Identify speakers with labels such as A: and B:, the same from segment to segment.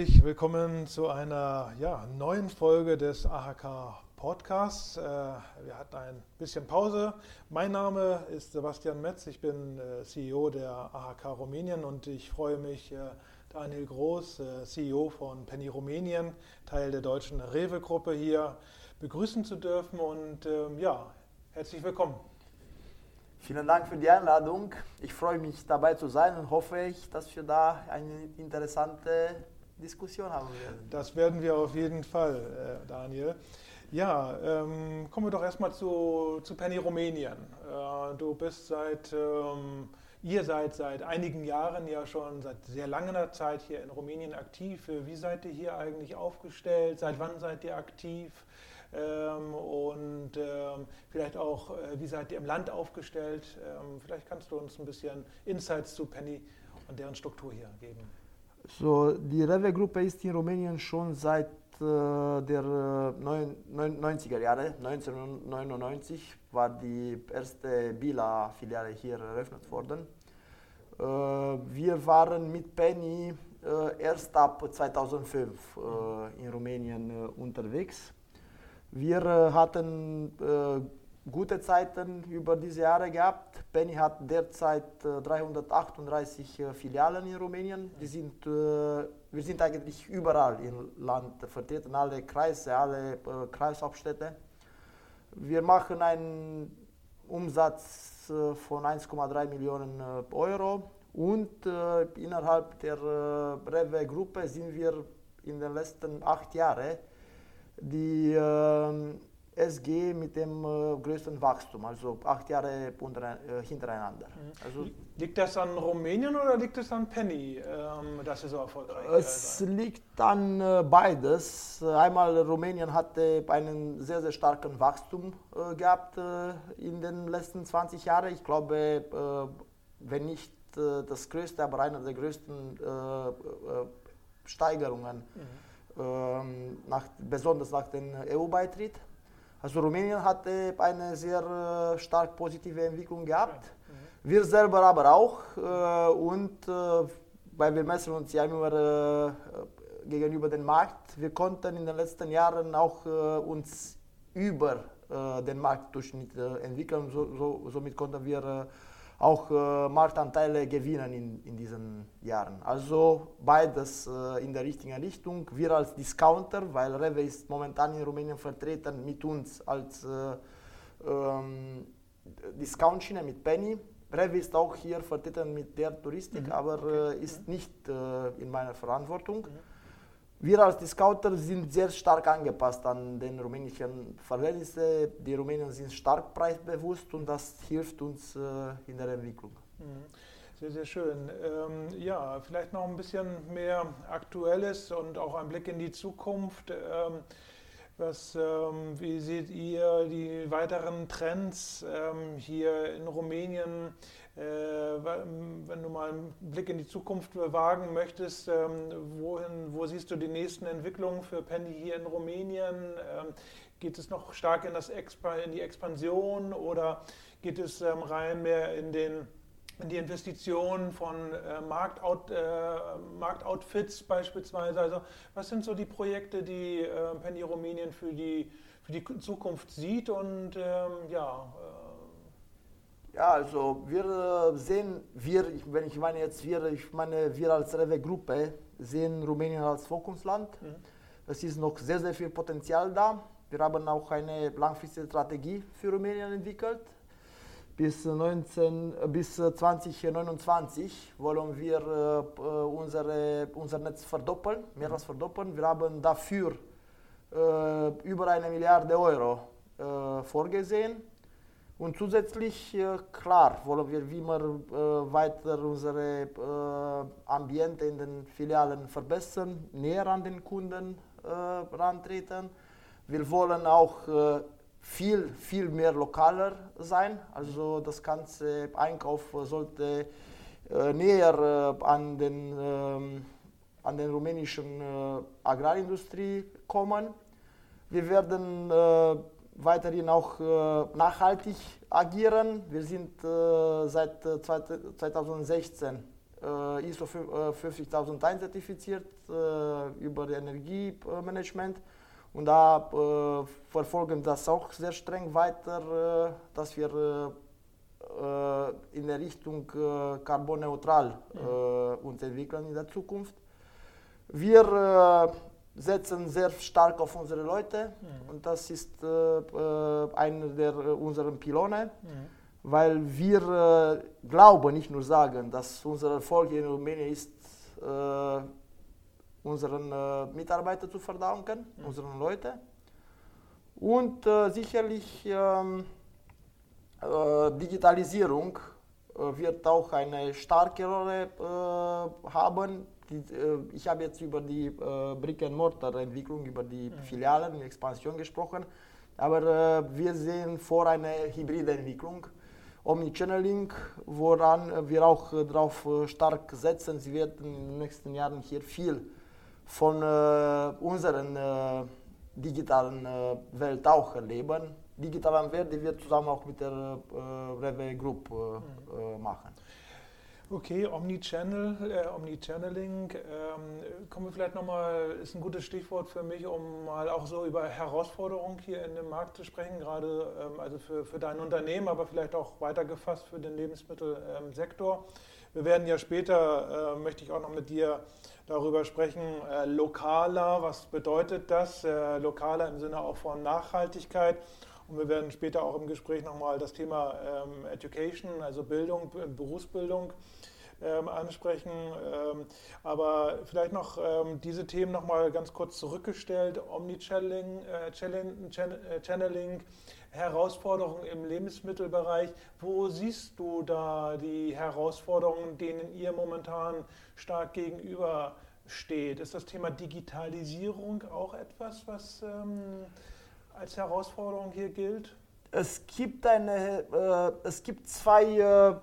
A: Herzlich willkommen zu einer ja, neuen Folge des AHK Podcasts. Äh, wir hatten ein bisschen Pause. Mein Name ist Sebastian Metz, ich bin äh, CEO der AHK Rumänien und ich freue mich, äh, Daniel Groß, CEO von Penny Rumänien, Teil der deutschen Rewe-Gruppe hier begrüßen zu dürfen und ähm, ja, herzlich willkommen.
B: Vielen Dank für die Einladung. Ich freue mich dabei zu sein und hoffe ich, dass wir da eine interessante Diskussion haben werden.
A: Das werden wir auf jeden Fall, äh, Daniel. Ja, ähm, kommen wir doch erstmal zu, zu Penny Rumänien. Äh, du bist seit, ähm, ihr seid seit einigen Jahren ja schon seit sehr langer Zeit hier in Rumänien aktiv. Wie seid ihr hier eigentlich aufgestellt? Seit wann seid ihr aktiv? Ähm, und ähm, vielleicht auch, äh, wie seid ihr im Land aufgestellt? Ähm, vielleicht kannst du uns ein bisschen Insights zu Penny und deren Struktur hier geben.
B: So, die Rewe-Gruppe ist in Rumänien schon seit äh, der äh, 90er Jahre, 1999 war die erste Bila-Filiale hier eröffnet worden. Äh, wir waren mit Penny äh, erst ab 2005 äh, in Rumänien äh, unterwegs. Wir äh, hatten äh, gute Zeiten über diese Jahre gehabt. Penny hat derzeit 338 äh, Filialen in Rumänien. Die sind, wir sind eigentlich überall im Land vertreten, alle Kreise, alle Kreishauptstädte. Wir machen einen Umsatz von 1,3 Millionen Euro und innerhalb der Rewe-Gruppe sind wir in den letzten acht Jahren die äh, SG mit dem äh, größten Wachstum, also acht Jahre äh, hintereinander. Mhm.
A: Also, liegt das an Rumänien oder liegt es an Penny, ähm, dass ihr so erfolgreich
B: Es liegt an äh, beides. Einmal Rumänien hatte einen sehr, sehr starken Wachstum gehabt in den letzten 20 Jahren. Ich glaube, wenn nicht das größte, aber einer der größten Steigerungen. Mhm ähm, nach, besonders nach dem EU-Beitritt. Also Rumänien hatte eine sehr äh, stark positive Entwicklung gehabt. Mhm. Wir selber aber auch. Äh, und äh, weil wir messen uns ja immer gegenüber dem Markt. Wir konnten in den letzten Jahren auch uns über den Marktdurchschnitt entwickeln. So, so, somit konnten wir auch äh, Marktanteile gewinnen in, in diesen Jahren. Also beides äh, in der richtigen Richtung. Wir als Discounter, weil Rewe ist momentan in Rumänien vertreten mit uns als äh, ähm, Discount-Schiene mit Penny. Rewe ist auch hier vertreten mit der Touristik, mhm. aber äh, ist nicht äh, in meiner Verantwortung. Mhm. Wir als Discounter sind sehr stark angepasst an den rumänischen Verhältnisse. Die Rumänen sind stark preisbewusst und das hilft uns äh, in der Entwicklung. Mhm.
A: Sehr, sehr schön. Ähm, ja, vielleicht noch ein bisschen mehr Aktuelles und auch ein Blick in die Zukunft. Ähm, was, ähm, wie seht ihr die weiteren Trends ähm, hier in Rumänien? Äh, wenn du mal einen Blick in die Zukunft wagen möchtest, ähm, wohin, wo siehst du die nächsten Entwicklungen für Penny hier in Rumänien? Ähm, geht es noch stark in, das in die Expansion oder geht es ähm, rein mehr in den die Investitionen von äh, Marktout, äh, Marktoutfits beispielsweise. Also was sind so die Projekte, die äh, Penny Rumänien für die, für die Zukunft sieht und ähm, ja.
B: Äh, ja, also wir sehen, wir, wenn ich meine jetzt wir, ich meine wir als Rewe-Gruppe sehen Rumänien als Fokusland. Mhm. Es ist noch sehr, sehr viel Potenzial da. Wir haben auch eine langfristige Strategie für Rumänien entwickelt bis, 19, bis 2029 wollen wir äh, unsere, unser Netz verdoppeln, mehr als verdoppeln. Wir haben dafür äh, über eine Milliarde Euro äh, vorgesehen. Und zusätzlich, äh, klar, wollen wir wie immer äh, weiter unsere äh, Ambiente in den Filialen verbessern, näher an den Kunden rantreten. Wir wollen auch viel, viel mehr lokaler sein. Also das ganze Einkauf sollte äh, näher äh, an, den, äh, an den rumänischen äh, Agrarindustrie kommen. Wir werden äh, weiterhin auch äh, nachhaltig agieren. Wir sind seit 2016 äh, ISO 50001 zertifiziert über Energiemanagement. Und da verfolgen das auch sehr streng weiter, dass wir in der Richtung carbonneutral mhm. uns entwickeln in der Zukunft. Wir setzen sehr stark auf unsere Leute mhm. und das ist äh, äh einer der äh, unserer Pylone, mhm. weil wir äh, glauben, nicht nur sagen, dass unser Erfolg in Rumänien ist, äh, unseren äh, Mitarbeitern zu verdanken, mhm. unseren Leuten. Und sicherlich ähm, Digitalisierung wird auch eine starke Rolle haben die, äh, ich habe jetzt über die äh, Brick-and-Mortar-Entwicklung, über die mhm. Filialen, die Expansion gesprochen, aber äh, wir sehen vor eine hybride Entwicklung. Omnichanneling, woran wir auch äh, darauf äh, stark setzen. Sie werden in den nächsten Jahren hier viel von äh, unseren äh, digitalen äh, Welt auch erleben. Digitalen Welt, die wir zusammen auch mit der äh, Rewe Group mhm. machen.
A: Okay, Omnichannel, äh, Omnichanneling, ähm, kommen wir vielleicht nochmal, ist ein gutes Stichwort für mich, um mal auch so über Herausforderungen hier in dem Markt zu sprechen, gerade ähm, also für, für dein Unternehmen, aber vielleicht auch weitergefasst für den Lebensmittelsektor. Ähm, wir werden ja später, äh, möchte ich auch noch mit dir darüber sprechen, äh, lokaler, was bedeutet das? Äh, lokaler im Sinne auch von Nachhaltigkeit. Und wir werden später auch im Gespräch nochmal das Thema ähm, Education, also Bildung, Berufsbildung ähm, ansprechen. Ähm, aber vielleicht noch ähm, diese Themen nochmal ganz kurz zurückgestellt. Omnichanneling, äh, äh, Channeling, Herausforderungen im Lebensmittelbereich. Wo siehst du da die Herausforderungen, denen ihr momentan stark gegenüber steht? Ist das Thema Digitalisierung auch etwas, was ähm, als Herausforderung hier gilt?
B: Es gibt, eine, äh, es gibt zwei äh,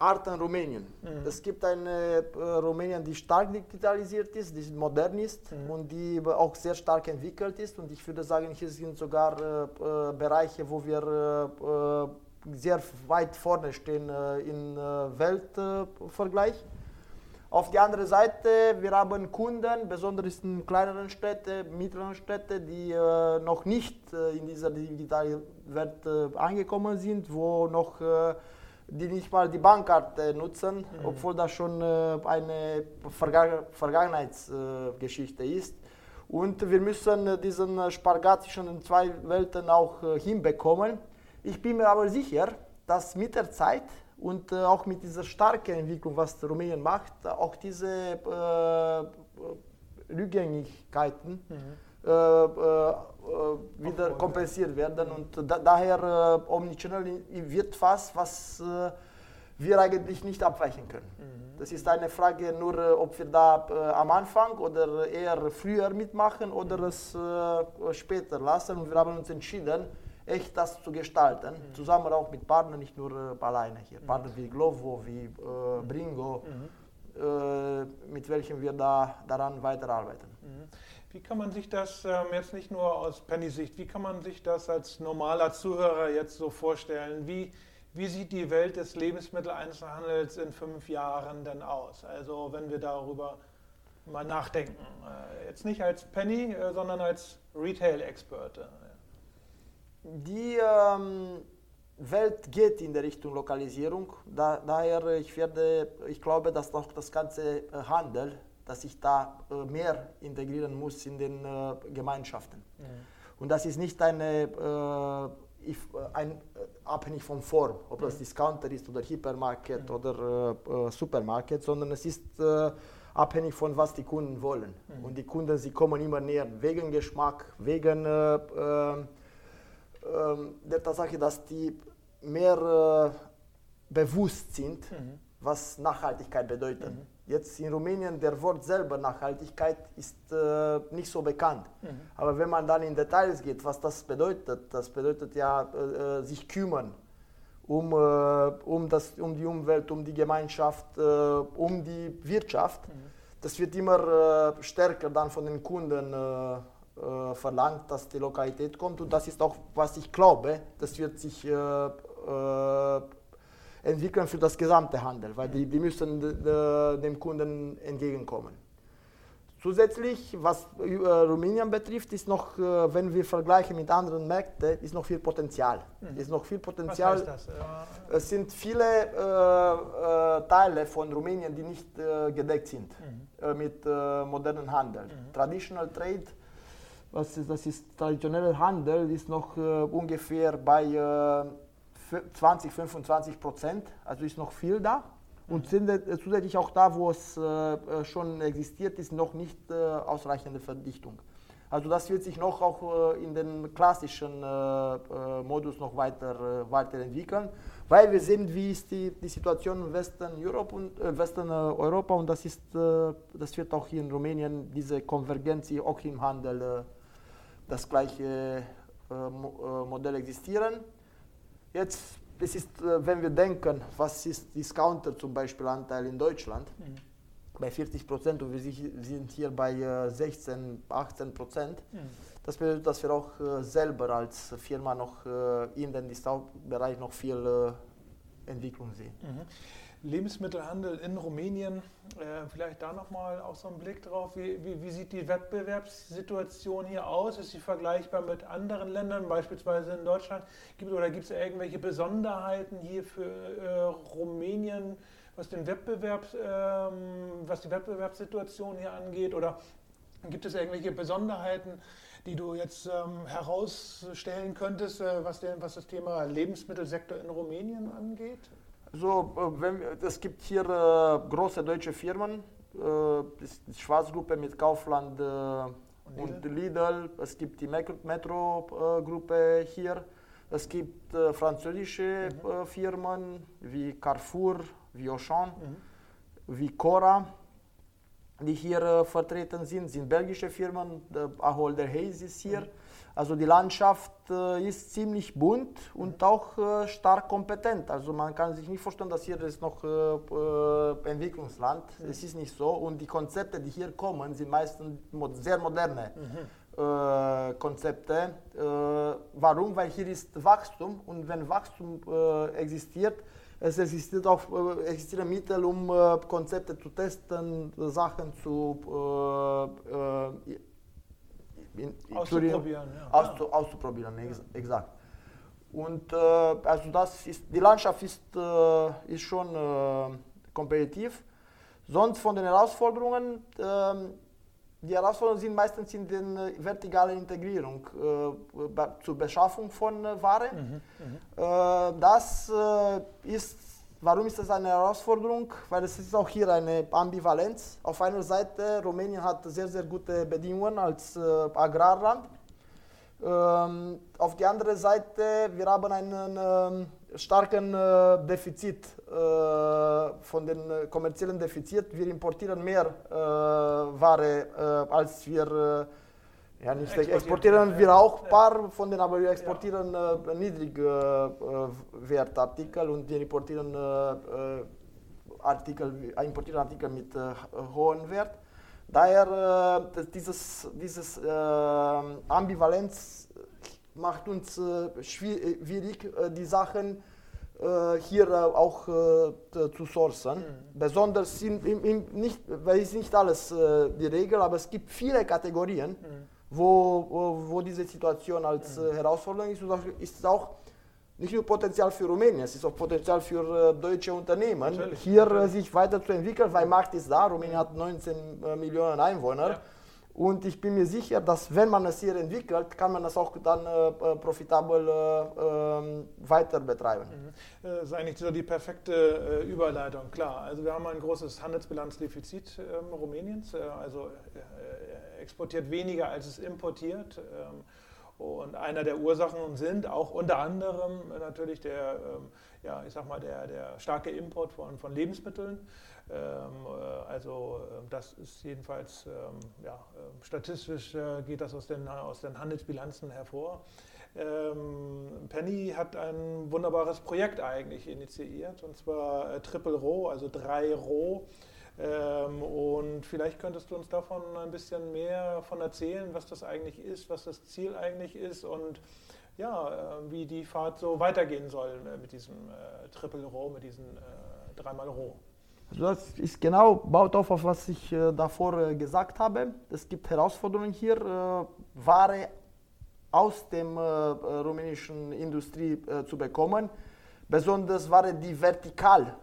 B: Arten Rumänien. Mhm. Es gibt eine äh, Rumänien, die stark digitalisiert ist, die modern ist mhm. und die auch sehr stark entwickelt ist. Und ich würde sagen, hier sind sogar äh, äh Bereiche, wo wir äh, sehr weit vorne stehen im Weltvergleich. Auf der anderen Seite, wir haben Kunden, besonders in kleineren Städten, mittleren Städten, die noch nicht in dieser digitalen Welt angekommen sind, wo noch die nicht mal die Bankkarte nutzen, mhm. obwohl das schon äh, eine Verga Vergangenheitsgeschichte äh, ist. Und wir müssen äh, diesen Spagat zwischen den zwei Welten auch äh, hinbekommen. Ich bin mir aber sicher, dass mit der Zeit und auch mit dieser starken Entwicklung, was Rumänien macht, auch diese Rückgängigkeiten mhm. Äh, wieder kompensiert werden. Und da, daher äh, Omnichannel wird was, was äh, wir eigentlich nicht abweichen können. Mhm. Das ist eine Frage nur, äh, ob wir da äh, am Anfang oder eher früher mitmachen oder mhm. es äh, später lassen. Und wir haben uns entschieden, echt das zu gestalten, mhm. zusammen auch mit Partnern, nicht nur alleine hier. Mhm. Partner wie Glovo, wie Bringo, mhm. Mit welchen wir da daran weiterarbeiten. Mhm.
A: Wie kann man sich das ähm, jetzt nicht nur aus Penny-Sicht, wie kann man sich das als normaler Zuhörer jetzt so vorstellen? Wie, wie sieht die Welt des Lebensmitteleinzelhandels in fünf Jahren denn aus? Also wenn wir darüber mal nachdenken. Äh, jetzt nicht als Penny, äh, sondern als Retail-Experte.
B: Die ähm, Welt geht in der Richtung Lokalisierung. Da, daher, ich, werde, ich glaube, dass auch das ganze äh, Handel dass ich da äh, mehr integrieren muss in den äh, Gemeinschaften. Mhm. Und das ist nicht eine, äh, ein, abhängig von Form, ob mhm. das Discounter ist oder Hypermarket mhm. oder Supermarket, sondern es ist abhängig von was die Kunden wollen. Mhm. Und die Kunden, sie kommen immer näher wegen Geschmack, wegen äh, äh, der Tatsache, dass die mehr äh, bewusst sind, mhm. was Nachhaltigkeit bedeutet. Mhm. Jetzt in Rumänien, der Wort selber Nachhaltigkeit ist äh, nicht so bekannt. Mhm. Aber wenn man dann in Details geht, was das bedeutet, das bedeutet ja äh, äh sich kümmern um, äh, um, das, um die Umwelt, um die Gemeinschaft, äh, um die Wirtschaft. Mhm. Das wird immer äh, stärker dann von den Kunden verlangt, dass die Lokalität kommt. Und das ist auch, was ich glaube, das wird sich entwickeln für das gesamte Handel, weil die, die müssen dem Kunden entgegenkommen. Zusätzlich, was äh, Rumänien betrifft, ist noch, äh, wenn wir vergleichen mit anderen Märkten, ist noch viel Potenzial. Mhm. Ist noch viel Potenzial. Es sind viele äh, äh, Teile von Rumänien, die nicht äh, gedeckt sind mhm. mit modernem Handel. Mhm. Traditional Trade, was ist, das ist traditioneller Handel, ist noch ungefähr bei 20, 25 Prozent. Also ist noch viel da. Und sind äh, zusätzlich auch da, wo es äh, äh, schon existiert, ist noch nicht ausreichende Verdichtung. Also das wird sich noch auch in den klassischen Modus noch weiter weiterentwickeln, weil wir sehen, wie ist die, die Situation in Western Europe und Western Europa und das ist das wird auch hier in Rumänien diese Konvergenz auch im Handel das gleiche Modell existieren. Jetzt das ist, äh, wenn wir denken, was ist Discounter zum Beispiel Anteil in Deutschland, mhm. bei 40 Prozent und wir sind hier bei 16, äh, 18 Prozent. Mhm. Das bedeutet, dass wir auch äh, selber als Firma noch in den Discount-Bereich noch viel Entwicklung sehen. Mhm.
A: Lebensmittelhandel in Rumänien, äh, vielleicht da nochmal auch so einen Blick drauf. Wie, wie, wie, sieht die Wettbewerbssituation hier aus? Ist sie vergleichbar mit anderen Ländern, beispielsweise in Deutschland? Gibt, oder gibt es irgendwelche Besonderheiten hier für äh, Rumänien, was, den Wettbewerb, ähm, was die Wettbewerbssituation hier angeht? Oder gibt es irgendwelche Besonderheiten? Die du jetzt ähm, herausstellen könntest, äh, was, den, was das Thema Lebensmittelsektor in Rumänien angeht?
B: So, äh, wenn, es gibt hier äh, große deutsche Firmen, äh, die Schwarzgruppe mit Kaufland äh, und, Lidl? Lidl. Es gibt die Metro-Gruppe hier. Es gibt äh, französische mhm. Äh, Firmen wie Carrefour, wie Auchan, mhm. wie Cora, die hier vertreten sind. Sind belgische Firmen, Ahold Hayes ist hier. Also die Landschaft äh, ist ziemlich bunt und auch äh, stark kompetent. Also man kann sich nicht vorstellen, dass hier ist noch äh, äh Entwicklungsland. Mhm. Es ist nicht so. Und die Konzepte, die hier kommen, sind meistens sehr moderne mhm. Äh, Konzepte. Äh, warum? Weil hier ist Wachstum und wenn Wachstum existiert, es existiert auch, existieren Mittel, um Konzepte zu testen, Sachen zu
A: in, auszuprobieren.
B: Ja. Auszu, auszuprobieren, ja. exakt. Und äh, also das ist, die Landschaft ist, äh, ist schon äh, kompetitiv. Sonst von den Herausforderungen, ähm, die Herausforderungen sind meistens in der äh, vertikalen Integrierung äh, zur Beschaffung von äh, Ware. Mhm, mhm. das ist Warum ist das eine Herausforderung? Weil es ist auch hier eine Ambivalenz. Auf einer Seite, Rumänien hat sehr, sehr gute Bedingungen als äh, Agrarland. Ähm, auf der anderen Seite, wir haben einen äh, starken äh, Defizit äh, von den äh, kommerziellen Defizit. Wir importieren mehr äh, Ware, als wir ja, nicht exportieren, exportieren wir auch ein paar von denen, aber wir exportieren ja. äh, Niedrigwertartikel äh, und wir importieren äh, äh Artikel, äh, importieren Artikel mit äh, hohem Wert. Daher äh, dieses, dieses Ambivalenz macht uns schwierig, die Sachen hier auch zu sourcen. Mhm. Besonders in, in, in nicht, weil es nicht alles die Regel, aber es gibt viele Kategorien. Mhm wo, wo, wo diese Situation als äh, Herausforderung ist. Und ist es auch nicht nur Potenzial für Rumänien, es ist auch Potenzial für äh, deutsche Unternehmen, natürlich, hier äh, natürlich. sich weiterzuentwickeln, weil Markt ist da. Rumänien hat 19 äh, Millionen Einwohner. Ja. Und ich bin mir sicher, dass wenn man es hier entwickelt, kann man das auch dann äh, äh profitabel äh, ähm, weiter betreiben. Mhm.
A: Das ist eigentlich so die perfekte äh, Überleitung, klar. Also wir haben ein großes Handelsbilanzdefizit ähm, Rumäniens, also exportiert weniger, als es importiert. Ähm, und einer der Ursachen sind auch unter anderem natürlich der, ähm, ja, ich sag mal, der, der starke Import von, von Lebensmitteln. Ähm, äh, also das ist jedenfalls, ja, statistisch äh, geht das aus den, aus den Handelsbilanzen hervor. Penny hat ein wunderbares Projekt eigentlich initiiert, und zwar äh, Triple Roh, also drei Roh. Ähm, und vielleicht könntest du uns davon ein bisschen mehr von erzählen, was das eigentlich ist, was das Ziel eigentlich ist und ja, äh, wie die Fahrt so weitergehen soll äh, mit diesem äh, Triple Roh, mit diesem äh, dreimal Roh.
B: Also das ist genau, baut auf, auf was ich äh, davor äh, gesagt habe. Es gibt Herausforderungen hier, äh, Ware aus äh, rumänischen Industrie zu bekommen, besonders Ware, die vertikal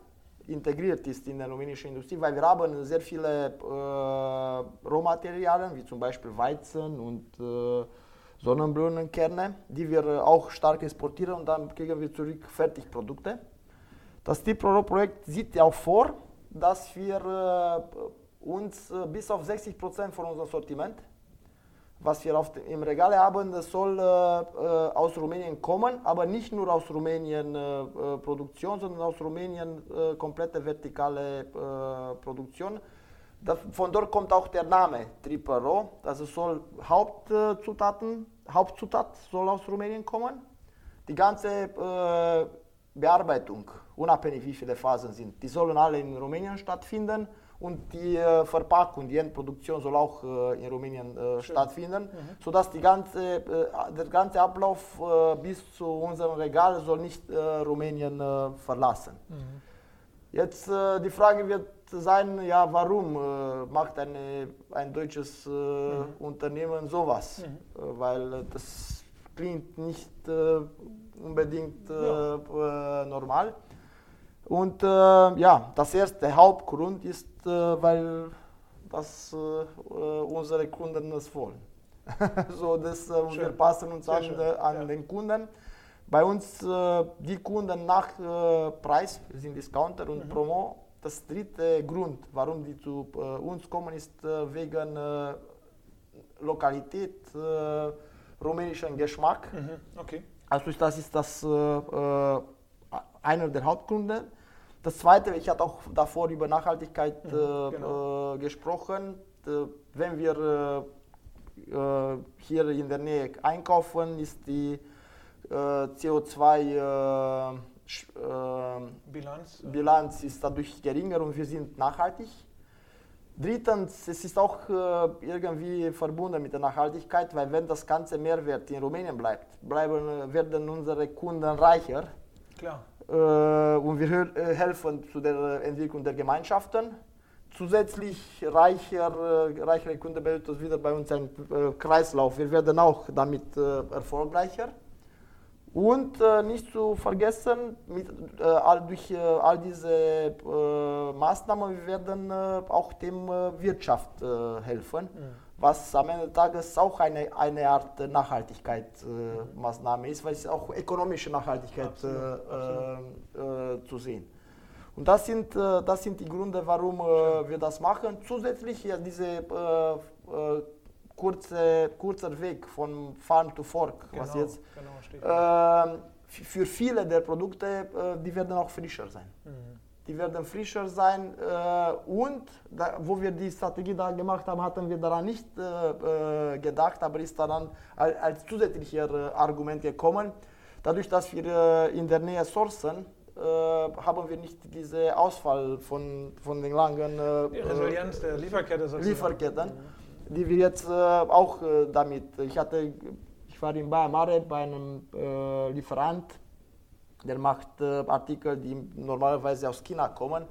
B: integriert ist in der rumänischen Industrie, weil wir haben sehr viele äh, Rohmaterialien, wie zum Beispiel Weizen und Sonnenblumenkerne, die wir auch stark exportieren und dann kriegen wir zurück Fertigprodukte. Das TIPRO-Projekt sieht ja auch vor, dass wir uns bis auf 60 Prozent von unserem Sortiment, was wir auf im Regal haben, das soll aus Rumänien kommen, aber nicht nur aus Rumänien Produktion, sondern aus Rumänien komplette vertikale Produktion. Von dort kommt auch der Name Triple Raw. Also soll Hauptzutaten, Hauptzutat soll aus Rumänien kommen. Die ganze äh, Bearbeitung, unabhängig wie viele Phasen sind, die sollen alle in Rumänien stattfinden und die äh, Verpackung, die Endproduktion soll auch äh, in Rumänien äh, stattfinden, mhm. sodass die ganze, äh, der ganze Ablauf äh, bis zu unserem Regal soll nicht Rumänien verlassen. Mhm. Jetzt die Frage wird sein, ja, warum äh, macht eine, ein deutsches äh, mhm. Unternehmen sowas? Mhm. Äh, weil das klingt nicht äh, unbedingt ja. Äh, normal. Und äh, ja, das erste Hauptgrund ist, weil das unsere Kunden es wollen. so, das, wir passen uns an, an ja. den Kunden. Bei uns die Kunden nach Preis, sind Discounter und mhm. Promo, das dritte Grund, warum die zu äh, uns kommen, ist äh, wegen äh, Lokalität, äh, rumänischen Geschmack. Mhm, okay. Also das ist das äh, äh, einer der Hauptgründe. Das zweite, ich hatte auch davor über Nachhaltigkeit mhm, genau. gesprochen. wenn wir hier in der Nähe einkaufen, ist die CO2
A: äh, Bilanz.
B: Bilanz ist dadurch geringer und wir sind nachhaltig. Drittens, es ist auch äh, irgendwie verbunden mit der Nachhaltigkeit, weil wenn das ganze Mehrwert in Rumänien bleibt, bleiben, werden unsere Kunden reicher.
A: Klar.
B: Äh, und wir äh, helfen zu der Entwicklung der Gemeinschaften. Zusätzlich reicher, äh, reichere Kunden bedeutet wieder bei uns ein Kreislauf. Wir werden auch damit erfolgreicher. Und nicht zu vergessen, mit, durch all diese Maßnahmen wir werden äh, auch dem Wirtschaft helfen, mhm. Was am Ende des Tages auch eine, eine Art Nachhaltigkeitsmaßnahme ist, weil es auch ökonomische Nachhaltigkeit Absolut. Absolut. zu sehen. Und das sind, das sind die Gründe, warum wir das machen. Zusätzlich ja, diese kurze, kurzer Weg von Farm to Fork, genau, was jetzt genau, äh, für viele der Produkte, äh, die werden auch frischer sein. Mhm. Die werden frischer sein äh, und da, wo wir die Strategie da gemacht haben, hatten wir daran nicht äh, äh, gedacht, aber ist daran als, als zusätzlicher äh, Argument gekommen. Dadurch, dass wir in der Nähe sourcen, haben wir nicht diese Ausfall von, von den langen
A: die Resilienz der Lieferkette
B: Lieferketten. Mhm die wir jetzt äh, auch äh, damit, ich hatte, ich war in Bayamare bei einem äh, Lieferant, der macht äh, Artikel, die normalerweise aus China kommen.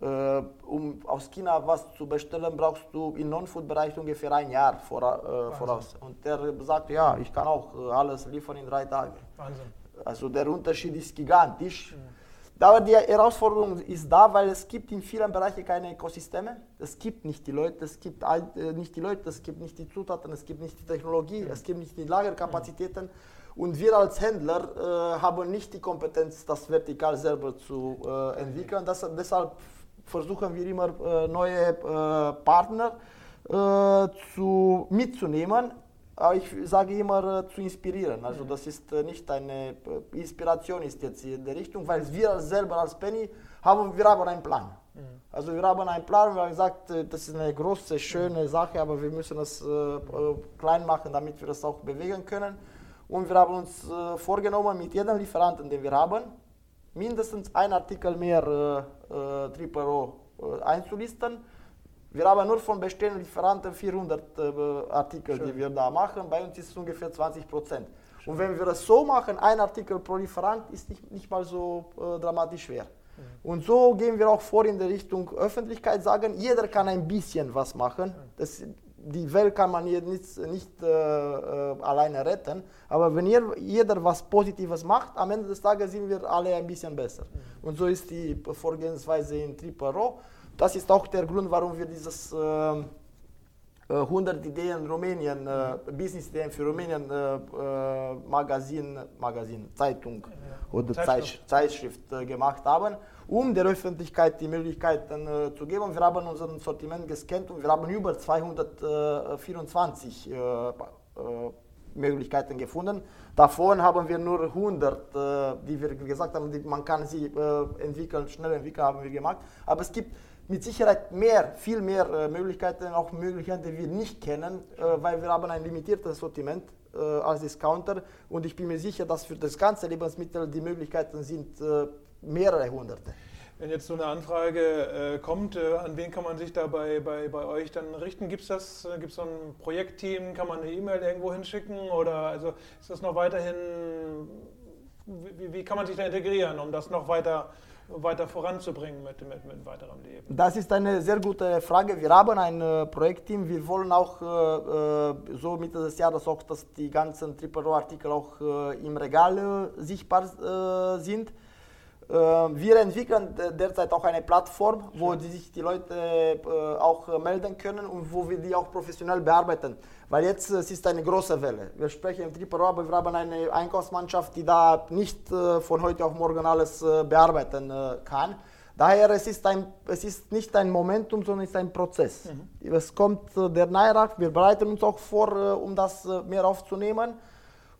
B: Äh, um aus China was zu bestellen, brauchst du im Non-Food-Bereich ungefähr ein Jahr äh, voraus. Und der sagt, ja, ich kann auch alles liefern in drei Tagen. Wahnsinn. Also der Unterschied ist gigantisch. Mhm. Aber die Herausforderung ist da, weil es gibt in vielen Bereichen keine Ökosysteme. Es gibt nicht die Leute, es gibt äh, nicht die Leute, es gibt nicht die Zutaten, es gibt nicht die Technologie, es gibt nicht die Lagerkapazitäten. Und wir als Händler äh, haben nicht die Kompetenz, das vertikal selber zu äh, entwickeln. Das, deshalb versuchen wir immer äh, neue äh, Partner äh, zu, mitzunehmen, aber ich sage immer äh, zu inspirieren. Also das ist äh, nicht eine äh, Inspiration ist jetzt in der Richtung, weil wir selber als Penny haben wir haben einen Plan. Mhm. Also wir haben einen Plan, wir haben gesagt, das ist eine große, schöne Sache, aber wir müssen es klein machen, damit wir das auch bewegen können. Und wir haben uns vorgenommen, mit jedem Lieferanten, den wir haben, mindestens ein Artikel mehr äh, Triple O einzulisten wir haben nur von bestehenden Lieferanten 400 äh, Artikel, Schön. die wir da machen. Bei uns ist es ungefähr 20 Prozent. Und wenn wir das so machen, ein Artikel pro Lieferant, ist nicht, nicht mal so äh, dramatisch schwer. Mhm. Und so gehen wir auch vor in der Richtung Öffentlichkeit, sagen, jeder kann ein bisschen was machen. Das, die Welt kann man nicht, nicht äh, äh, alleine retten, aber wenn ihr, jeder was Positives macht, am Ende des Tages sind wir alle ein bisschen besser. Mhm. Und so ist die Vorgehensweise in Triparo. Das ist auch der Grund, warum wir dieses äh, 100 äh, Ideen Rumänien, äh, Business-Ideen für Rumänien äh, äh, Magazin, Magazin, Zeitung oder Zeitschrift, Zeitschrift äh, gemacht haben, um der Öffentlichkeit die Möglichkeiten äh, zu geben. Wir haben unser Sortiment gescannt und wir haben über 224 Möglichkeiten gefunden. Davon haben wir nur 100, die wir gesagt haben, die, man kann sie entwickeln, schnell entwickeln, haben wir gemacht. Aber es gibt mit Sicherheit mehr, viel mehr äh, Möglichkeiten, auch Möglichkeiten, die wir nicht kennen, äh, weil wir haben ein limitiertes Sortiment äh, als Discounter und ich bin mir sicher, dass für das ganze Lebensmittel die Möglichkeiten sind äh, mehrere hunderte.
A: Wenn jetzt so eine Anfrage äh, kommt, äh, an wen kann man sich da bei, bei, bei euch dann richten? Gibt es das, gibt so ein Projektteam, kann man eine E-Mail irgendwo hinschicken oder also ist das noch weiterhin, wie, wie kann man sich da integrieren, um das noch weiter zu weiter voranzubringen mit, mit, mit weiterem Leben?
B: Das ist eine sehr gute Frage. Wir haben ein äh, Projektteam. Wir wollen auch äh, äh so Mitte des Jahres auch, dass die ganzen Triple-Artikel auch äh, im Regal äh, sichtbar sind. Wir entwickeln derzeit auch eine Plattform, wo die sich die Leute auch melden können und wo wir die auch professionell bearbeiten. Weil jetzt es ist eine große Welle. Wir sprechen im Triple aber wir haben eine Einkaufsmannschaft, die da nicht äh, von heute auf morgen alles äh, bearbeiten äh, kann. Daher es ist ein, es ist nicht ein Momentum, sondern es ist ein Prozess. Mhm. Es kommt äh, der Neirach, wir bereiten uns auch vor, äh, um das äh, mehr aufzunehmen.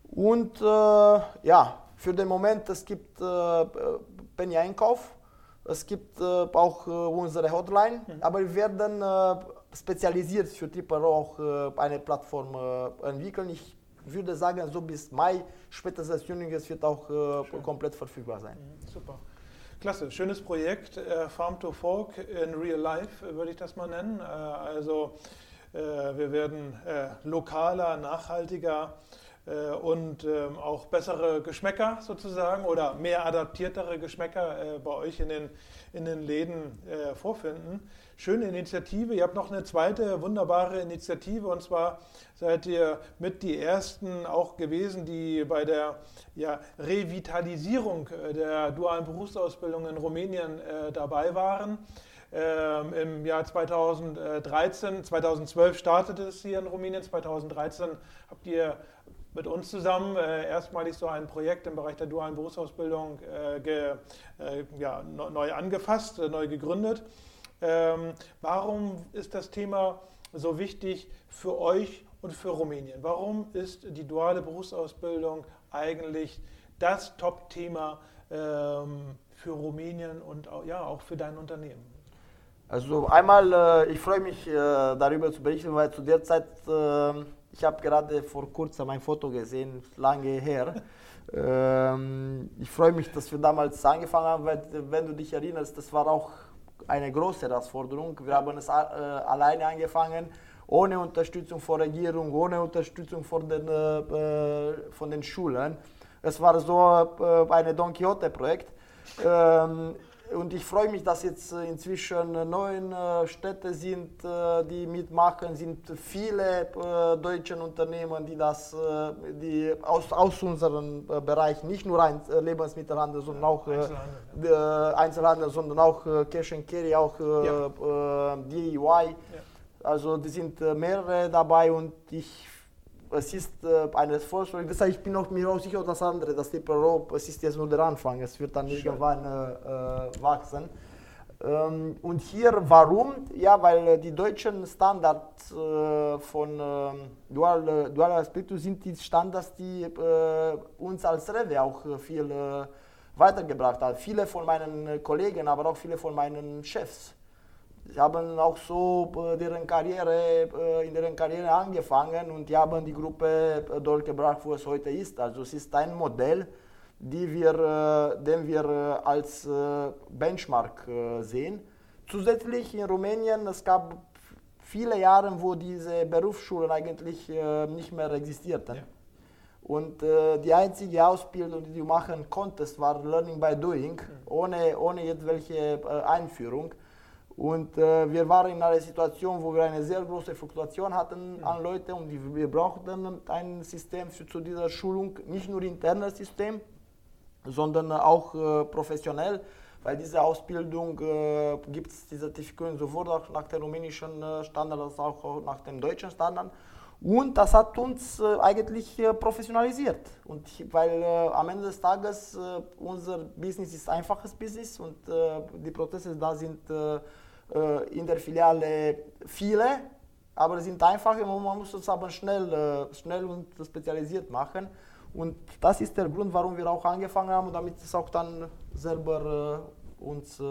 B: Und ja, für den Moment, es gibt Penny Einkauf, es gibt auch unsere Hotline, mhm. aber wir werden spezialisiert für Tripper auch äh, eine Plattform äh, entwickeln. Ich würde sagen, so bis Mai, spätestens Juni, es wird auch äh, komplett verfügbar sein.
A: Mhm, super. Klasse, schönes Projekt, Farm to Fork in Real Life würde ich das mal nennen. also wir werden lokaler, nachhaltiger und ähm, auch bessere Geschmäcker sozusagen oder mehr adaptiertere Geschmäcker bei euch in den, in den Läden vorfinden schöne Initiative. Ihr habt noch eine zweite wunderbare Initiative und zwar seid ihr mit die ersten auch gewesen, die bei der ja, Revitalisierung äh, der dualen Berufsausbildung in Rumänien äh, dabei waren. Ähm, Im Jahr 2013, 2012 startete es hier in Rumänien, 2013 habt ihr mit uns zusammen äh, erstmalig so ein Projekt im Bereich der dualen Berufsausbildung äh, ge, äh, ja, neu angefasst, äh, neu gegründet. Ähm, warum ist das Thema so wichtig für euch und für Rumänien? Warum ist die duale Berufsausbildung eigentlich das Top-Thema ähm, für Rumänien und auch, ja, auch für dein Unternehmen?
B: Also einmal, äh, ich freue mich äh, darüber zu berichten, weil zu der Zeit, äh, ich habe gerade vor kurzem ein Foto gesehen, lange her. Ähm, ich freue mich, dass wir damals angefangen haben, weil wenn du dich erinnerst, das war auch eine große Herausforderung. Wir haben es äh, alleine angefangen, ohne Unterstützung von Regierung, ohne Unterstützung von den, äh, äh von den Schulen. Es war so äh, ein Don Quixote-Projekt. Ähm, und ich freue mich, dass jetzt äh, inzwischen neun äh, Städte sind, äh, die mitmachen, sind viele deutsche Unternehmen, die das, die aus, aus unserem Bereich nicht nur ein Lebensmittelhandel, sondern auch Einzelhandel, Einzelhandel sondern auch Cash and Carry, auch ja. DIY. Ja. Also die sind mehrere dabei und ich es ist äh, eine Vorstellung. Das heißt, ich bin auch mir auch sicher, dass andere, dass die Pro, es ist jetzt nur der Anfang, es wird dann Schön. irgendwann äh, äh, wachsen. Ähm, und hier, warum? Ja, weil äh, die deutschen Standards äh, von ähm, Dual, äh, Dual Aspectus sind die Standards, die äh, uns als Rewe auch viel weitergebracht haben. Viele von meinen Kollegen, aber auch viele von meinen Chefs Sie haben auch so deren Karriere, in deren Karriere angefangen und die haben die Gruppe dort gebracht, wo es heute ist. Also es ist ein Modell, die wir, den wir als Benchmark sehen. Zusätzlich in Rumänien, es gab viele Jahre, wo diese Berufsschulen eigentlich nicht mehr existierten. Ja. Und äh, die einzige Ausbildung, die du machen konntest, war Learning by Doing, mhm. ohne, ohne irgendwelche äh, Einführung. Und äh, wir waren in einer Situation, wo wir eine sehr große Fluktuation hatten mhm. an Leute und wir brauchten ein System für, zu dieser Schulung, nicht nur internes System, sondern auch äh, professionell, weil diese Ausbildung äh, gibt es die Zertifizierung sowohl nach dem rumänischen äh, Standard als auch nach dem deutschen Standard. Und das hat uns äh, eigentlich äh, professionalisiert. Und weil äh, am Ende des Tages äh, unser Business ist einfaches Business und äh, die Prozesse da sind in der Filiale viele, aber sie sind einfach und man muss es aber schnell, schnell und spezialisiert machen. Und das ist der Grund, warum wir auch angefangen haben, damit es auch dann selber uns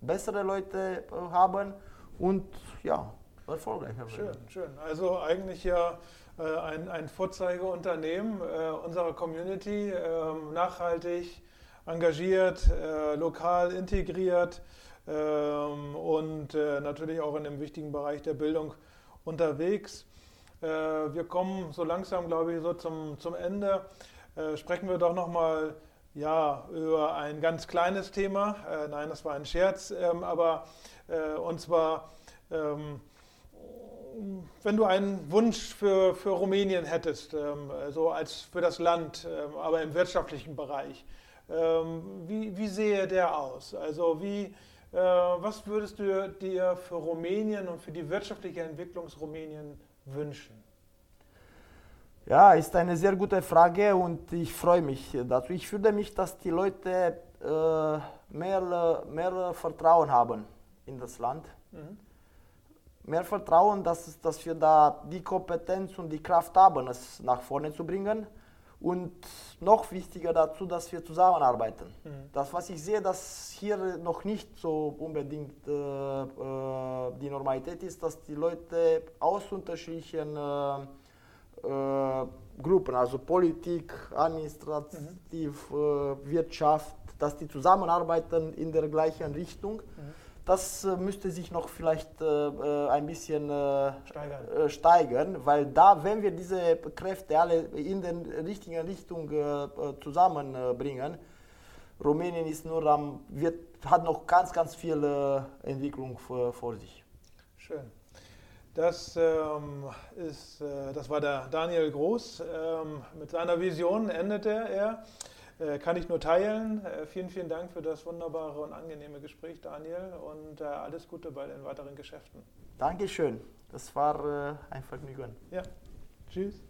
B: bessere Leute haben und ja, erfolgreich.
A: Schön, schön. Also eigentlich ja äh, ein, ein Vorzeigeunternehmen äh, unserer Community, äh, nachhaltig, engagiert, äh, lokal integriert und äh, natürlich auch in dem wichtigen Bereich der Bildung unterwegs. Äh, wir kommen so langsam, glaube ich, so zum, zum Ende. sprechen wir doch nochmal ja, über ein ganz kleines Thema. nein, das war ein Scherz, ähm, aber und zwar ähm, wenn du einen Wunsch für, für Rumänien hättest, ähm, so als für das Land, ähm, aber im wirtschaftlichen Bereich, ähm, wie, wie sehe der aus? Also wie, äh, was würdest du dir für Rumänien und für die wirtschaftliche Entwicklung Rumänien wünschen?
B: Ja, ist eine sehr gute Frage und ich freue mich dazu. Ich fühle mich, dass die Leute äh, mehr, mehr Vertrauen haben in das Land. Mhm mehr Vertrauen, dass, dass wir da die Kompetenz und die Kraft haben, es nach vorne zu bringen. Und noch wichtiger dazu, dass wir zusammenarbeiten. Mhm. Das, was ich sehe, dass hier noch nicht so unbedingt äh, äh, die Normalität ist, dass die Leute aus unterschiedlichen äh, äh Gruppen, also Politik, Administrativ, mhm. Äh, Wirtschaft, dass die zusammenarbeiten in der gleichen Richtung. Mhm das äh, müsste sich noch vielleicht äh, äh ein bisschen äh, steigern. Äh, steigern. weil da, wenn wir diese Kräfte alle in der richtigen Richtung äh, zusammenbringen, Rumänien ist nur am, wird, hat noch ganz, ganz viel Entwicklung vor, vor, sich.
A: Schön. Das, ähm, ist, das war der Daniel Groß. Ähm, mit seiner Vision endete er. Äh, kann ich nur teilen. Äh, vielen, vielen Dank für das wunderbare und angenehme Gespräch, Daniel, und äh, alles Gute bei den weiteren Geschäften.
B: Dankeschön. Das war ein Vergnügen.
A: Ja. Tschüss.